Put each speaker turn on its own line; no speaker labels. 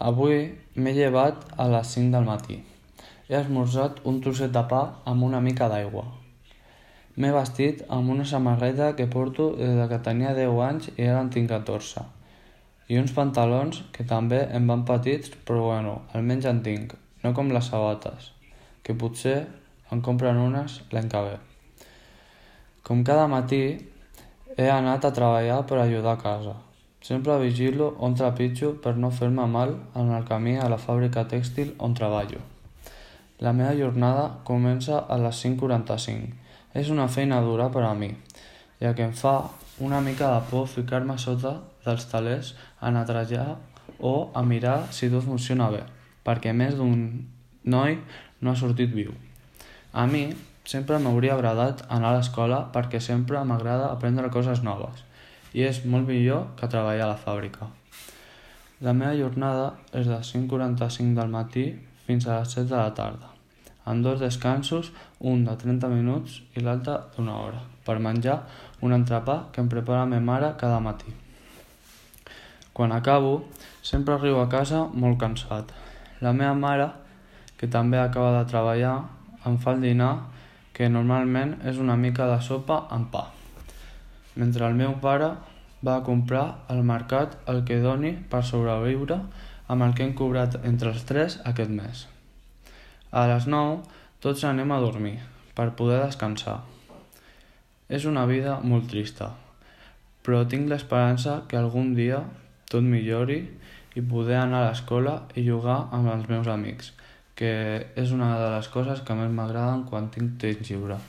Avui m'he llevat a les 5 del matí. He esmorzat un trosset de pa amb una mica d'aigua. M'he vestit amb una samarreta que porto des que tenia 10 anys i ara en tinc 14. I uns pantalons que també em van petits, però bueno, almenys en tinc, no com les sabates, que potser en compren unes l'any que ve. Com cada matí, he anat a treballar per ajudar a casa. Sempre vigilo on trepitjo per no fer-me mal en el camí a la fàbrica tèxtil on treballo. La meva jornada comença a les 5.45. És una feina dura per a mi, ja que em fa una mica de por ficar-me sota dels talers a netrejar o a mirar si tot funciona bé, perquè més d'un noi no ha sortit viu. A mi sempre m'hauria agradat anar a l'escola perquè sempre m'agrada aprendre coses noves i és molt millor que treballar a la fàbrica. La meva jornada és de 5.45 del matí fins a les 7 de la tarda, amb dos descansos, un de 30 minuts i l'altre d'una hora, per menjar un entrepà que em prepara ma mare cada matí. Quan acabo, sempre arribo a casa molt cansat. La meva mare, que també acaba de treballar, em fa el dinar que normalment és una mica de sopa amb pa mentre el meu pare va comprar al mercat el que doni per sobreviure amb el que hem cobrat entre els tres aquest mes. A les 9 tots anem a dormir per poder descansar. És una vida molt trista, però tinc l'esperança que algun dia tot millori i poder anar a l'escola i jugar amb els meus amics, que és una de les coses que més m'agraden quan tinc temps lliure.